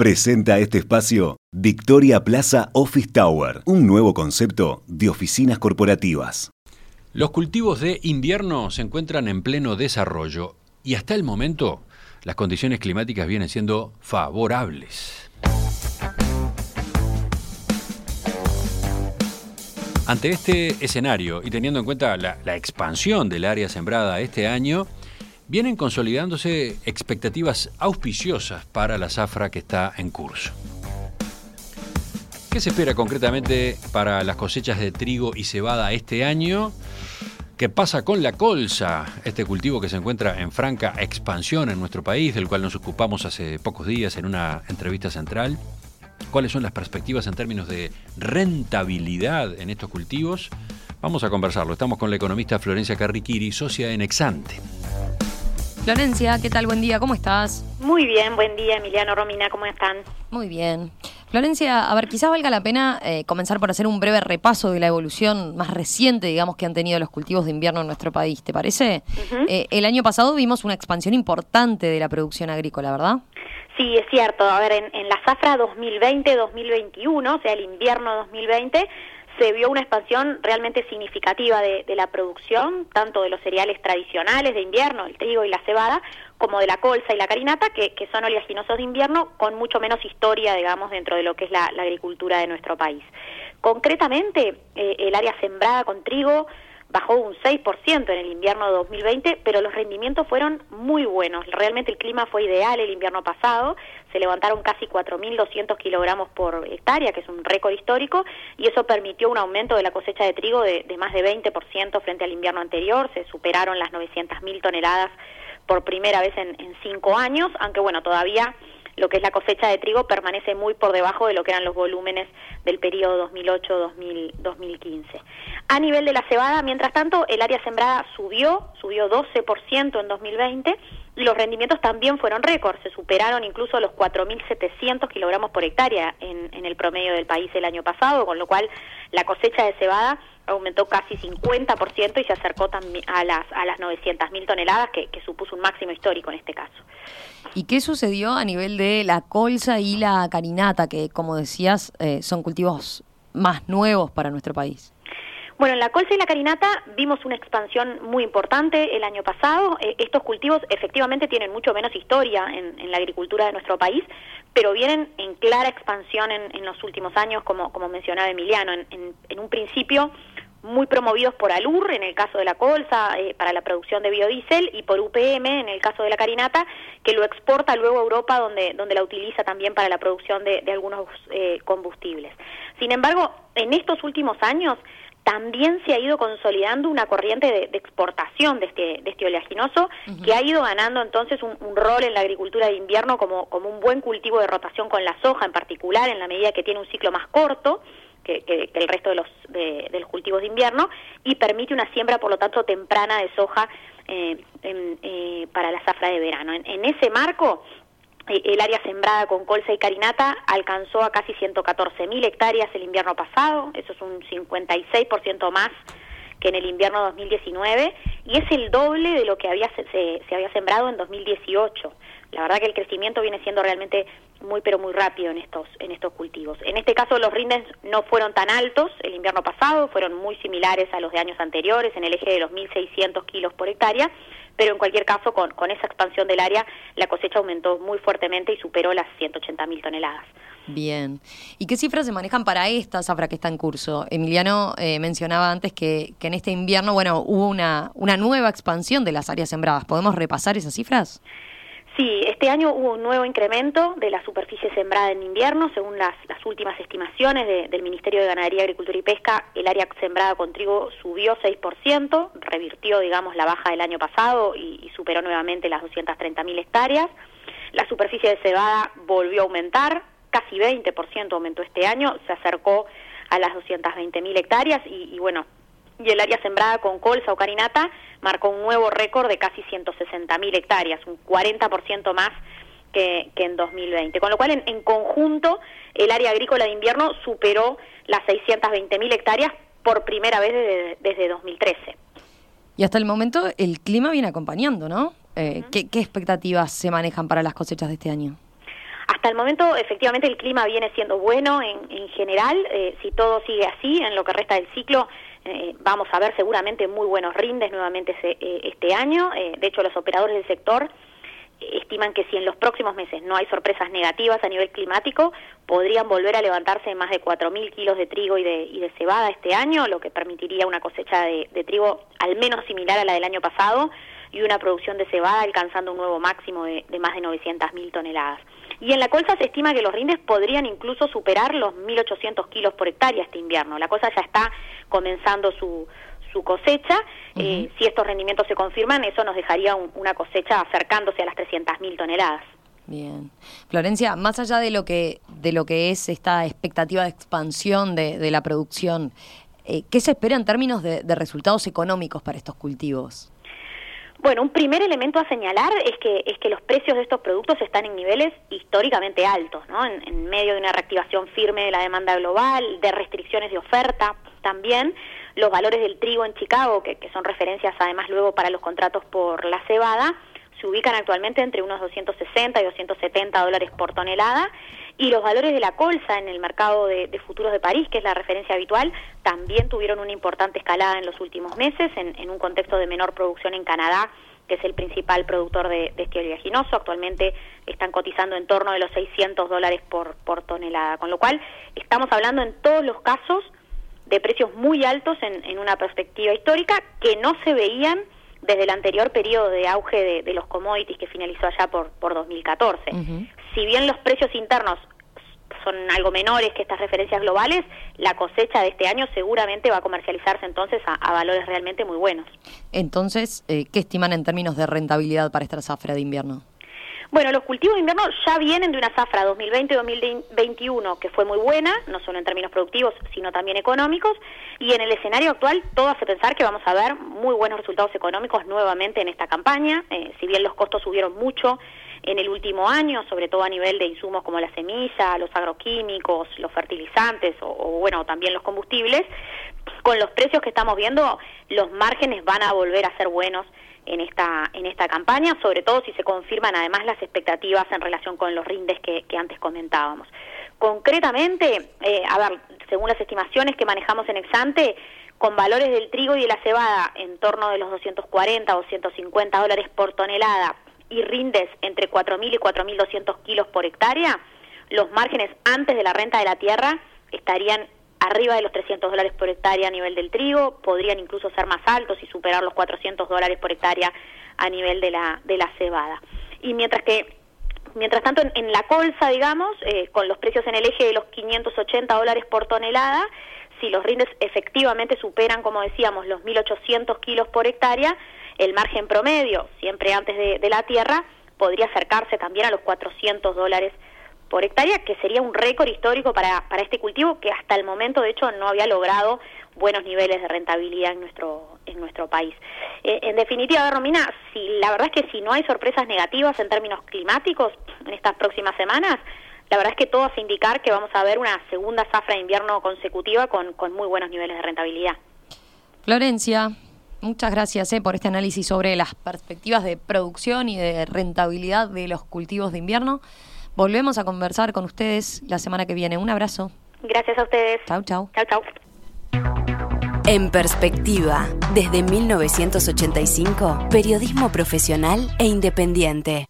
Presenta este espacio Victoria Plaza Office Tower, un nuevo concepto de oficinas corporativas. Los cultivos de invierno se encuentran en pleno desarrollo y hasta el momento las condiciones climáticas vienen siendo favorables. Ante este escenario y teniendo en cuenta la, expansión del área sembrada este año, vienen consolidándose expectativas auspiciosas para la zafra que está en curso. ¿Qué se espera concretamente para las cosechas de trigo y cebada este año? ¿Qué pasa con la colza, este cultivo que se encuentra en franca expansión en nuestro país, del cual nos ocupamos hace pocos días en una entrevista central? ¿Cuáles son las perspectivas en términos de rentabilidad en estos cultivos? Vamos a conversarlo. Estamos con la economista Florencia Carriquiri, socia en Exante. Florencia, ¿qué tal? Buen día, ¿cómo estás? Muy bien, buen día, Emiliano Romina, ¿cómo están? Muy bien. Florencia, a ver, quizás valga la pena eh, comenzar por hacer un breve repaso de la evolución más reciente, digamos, que han tenido los cultivos de invierno en nuestro país, ¿te parece? Eh, el año pasado vimos una expansión importante de la producción agrícola, ¿verdad? Sí, es cierto. A ver, en, en la zafra 2020-2021, o sea, el invierno 2020, se vio una expansión realmente significativa de, la producción, tanto de los cereales tradicionales de invierno, el trigo y la cebada, como de la colza y la carinata, que, son oleaginosos de invierno con mucho menos historia, digamos, dentro de lo que es la, agricultura de nuestro país. Concretamente, eh, el área sembrada con trigo bajó un 6% en el invierno de 2020, pero los rendimientos fueron muy buenos. Realmente el clima fue ideal el invierno pasado, se levantaron casi 4.200 kilogramos por hectárea, que es un récord histórico, y eso permitió un aumento de la cosecha de trigo de, más de 20% frente al invierno anterior, se superaron las 900.000 toneladas por primera vez en, en cinco años, aunque bueno, todavía lo que es la cosecha de trigo permanece muy por debajo de lo que eran los volúmenes del periodo 2008-2015. A nivel de la cebada, mientras tanto, el área sembrada subió, subió 12% en 2020 los rendimientos también fueron récord, se superaron incluso los 4.700 kilogramos por hectárea en, en el promedio del país el año pasado, con lo cual la cosecha de cebada aumentó casi 50% y se acercó también a las, a las 900.000 toneladas, que, supuso un máximo histórico en este caso. ¿Y qué sucedió a nivel de la colza y la carinata, que como decías eh, son cultivos más nuevos para nuestro país? Bueno, en la colza y la carinata vimos una expansión muy importante el año pasado. Eh, estos cultivos efectivamente tienen mucho menos historia en, la agricultura de nuestro país, pero vienen en clara expansión en, los últimos años, como, como mencionaba Emiliano. En, en un principio muy promovidos por ALUR en el caso de la colza eh, para la producción de biodiesel y por UPM en el caso de la carinata que lo exporta luego a Europa donde, donde la utiliza también para la producción de, algunos eh, combustibles. Sin embargo, en estos últimos años también se ha ido consolidando una corriente de, exportación de este, de este oleaginoso que ha ido ganando entonces un, un, rol en la agricultura de invierno como, como un buen cultivo de rotación con la soja en particular en la medida que tiene un ciclo más corto que, el resto de los, de, los cultivos de invierno y permite una siembra, por lo tanto, temprana de soja eh, eh, para la zafra de verano. En, ese marco, el área sembrada con colza y carinata alcanzó a casi 114.000 hectáreas el invierno pasado, eso es un 56% más que en el invierno 2019 y es el doble de lo que había se, se había sembrado en 2018. La verdad que el crecimiento viene siendo realmente muy pero muy rápido en estos en estos cultivos. En este caso los rindes no fueron tan altos el invierno pasado, fueron muy similares a los de años anteriores en el eje de los 1.600 kilos por hectárea, pero en cualquier caso con, esa expansión del área la cosecha aumentó muy fuertemente y superó las 180.000 toneladas. Bien. ¿Y qué cifras se manejan para esta zafra que está en curso? Emiliano eh, mencionaba antes que, que en este invierno, bueno, hubo una, una nueva expansión de las áreas sembradas. ¿Podemos repasar esas cifras? Sí, este año hubo un nuevo incremento de la superficie sembrada en invierno, según las, últimas estimaciones del Ministerio de Ganadería, Agricultura y Pesca, el área sembrada con trigo subió 6%, revirtió, digamos, la baja del año pasado y, superó nuevamente las 230.000 hectáreas. La superficie de cebada volvió a aumentar, casi 20% aumentó este año, se acercó a las 220.000 hectáreas y bueno, y el área sembrada con colza o carinata marcó un nuevo récord de casi 160.000 hectáreas, un 40% más que, que, en 2020. Con lo cual, en, conjunto, el área agrícola de invierno superó las 620.000 hectáreas por primera vez desde, desde, 2013. Y hasta el momento el clima viene acompañando, ¿no? Eh, ¿qué, ¿Qué expectativas se manejan para las cosechas de este año? Hasta el momento, efectivamente, el clima viene siendo bueno en, en general. Eh, si todo sigue así, en lo que resta del ciclo, eh, vamos a ver seguramente muy buenos rindes nuevamente eh, este año. de hecho, los operadores del sector estiman que si en los próximos meses no hay sorpresas negativas a nivel climático, podrían volver a levantarse más de 4.000 kilos de trigo y de, y de, cebada este año, lo que permitiría una cosecha de, de, trigo al menos similar a la del año pasado y una producción de cebada alcanzando un nuevo máximo de, de más de 900.000 toneladas. Y en la colza se estima que los rindes podrían incluso superar los 1.800 kilos por hectárea este invierno. La cosa ya está comenzando su, su cosecha. eh, si estos rendimientos se confirman, eso nos dejaría un, una cosecha acercándose a las 300.000 toneladas. Bien. Florencia, más allá de lo que, de lo que es esta expectativa de expansión de, de la producción, eh, ¿qué se espera en términos de, de resultados económicos para estos cultivos? Bueno, un primer elemento a señalar es que, es que los precios de estos productos están en niveles históricamente altos, ¿no? En, en, medio de una reactivación firme de la demanda global, de restricciones de oferta también. Los valores del trigo en Chicago, que, que son referencias además luego para los contratos por la cebada, se ubican actualmente entre unos 260 y 270 dólares por tonelada y los valores de la colza en el mercado de, futuros de París, que es la referencia habitual, también tuvieron una importante escalada en los últimos meses en, un contexto de menor producción en Canadá, que es el principal productor de, de este oleaginoso. Actualmente están cotizando en torno de los 600 dólares por, por tonelada, con lo cual estamos hablando en todos los casos de precios muy altos en una perspectiva histórica que no se veían desde el anterior periodo de auge de, de los commodities que finalizó allá por, por 2014. Uh -huh. Si bien los precios internos son algo menores que estas referencias globales, la cosecha de este año seguramente va a comercializarse entonces a, a valores realmente muy buenos. Entonces, eh, ¿qué estiman en términos de rentabilidad para esta zafra de invierno? Bueno, los cultivos de invierno ya vienen de una zafra 2020-2021 que fue muy buena, no solo en términos productivos, sino también económicos, y en el escenario actual todo hace pensar que vamos a ver muy buenos resultados económicos nuevamente en esta campaña, eh, si bien los costos subieron mucho en el último año, sobre todo a nivel de insumos como la semilla, los agroquímicos, los fertilizantes o, bueno, también los combustibles, con los precios que estamos viendo, los márgenes van a volver a ser buenos en esta en esta campaña, sobre todo si se confirman además las expectativas en relación con los rindes que, que antes comentábamos. Concretamente, eh, a ver, según las estimaciones que manejamos en Exante, con valores del trigo y de la cebada en torno de los 240 o 250 dólares por tonelada y rindes entre 4.000 y 4.200 kilos por hectárea, los márgenes antes de la renta de la tierra estarían arriba de los 300 dólares por hectárea a nivel del trigo, podrían incluso ser más altos y superar los 400 dólares por hectárea a nivel de la, de la cebada. Y mientras que, mientras tanto, en, en la colza, digamos, eh, con los precios en el eje de los 580 dólares por tonelada, si los rindes efectivamente superan, como decíamos, los 1.800 kilos por hectárea, el margen promedio, siempre antes de, de la tierra, podría acercarse también a los 400 dólares por hectárea, que sería un récord histórico para, para este cultivo que hasta el momento, de hecho, no había logrado buenos niveles de rentabilidad en nuestro en nuestro país. Eh, en definitiva, Romina, si la verdad es que si no hay sorpresas negativas en términos climáticos en estas próximas semanas, la verdad es que todo hace indicar que vamos a ver una segunda zafra de invierno consecutiva con, con muy buenos niveles de rentabilidad. Florencia, muchas gracias eh, por este análisis sobre las perspectivas de producción y de rentabilidad de los cultivos de invierno. Volvemos a conversar con ustedes la semana que viene. Un abrazo. Gracias a ustedes. Chau, chau. Chau, chau. En perspectiva, desde 1985, periodismo profesional e independiente.